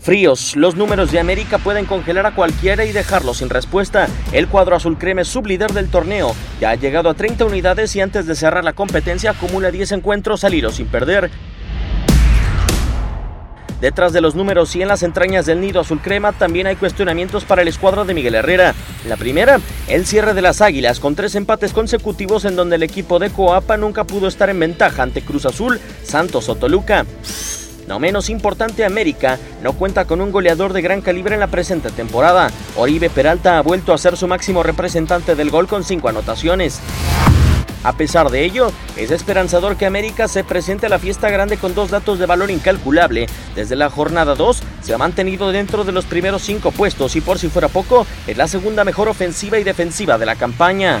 Fríos, los números de América pueden congelar a cualquiera y dejarlo sin respuesta. El cuadro azul creme, sublíder del torneo, ya ha llegado a 30 unidades y antes de cerrar la competencia acumula 10 encuentros al hilo sin perder. Detrás de los números y en las entrañas del nido azul crema también hay cuestionamientos para el escuadro de Miguel Herrera. La primera, el cierre de las Águilas con tres empates consecutivos en donde el equipo de Coapa nunca pudo estar en ventaja ante Cruz Azul, Santos o Toluca. No menos importante, América no cuenta con un goleador de gran calibre en la presente temporada. Oribe Peralta ha vuelto a ser su máximo representante del gol con cinco anotaciones. A pesar de ello, es esperanzador que América se presente a la fiesta grande con dos datos de valor incalculable. Desde la jornada 2 se ha mantenido dentro de los primeros cinco puestos y por si fuera poco, es la segunda mejor ofensiva y defensiva de la campaña.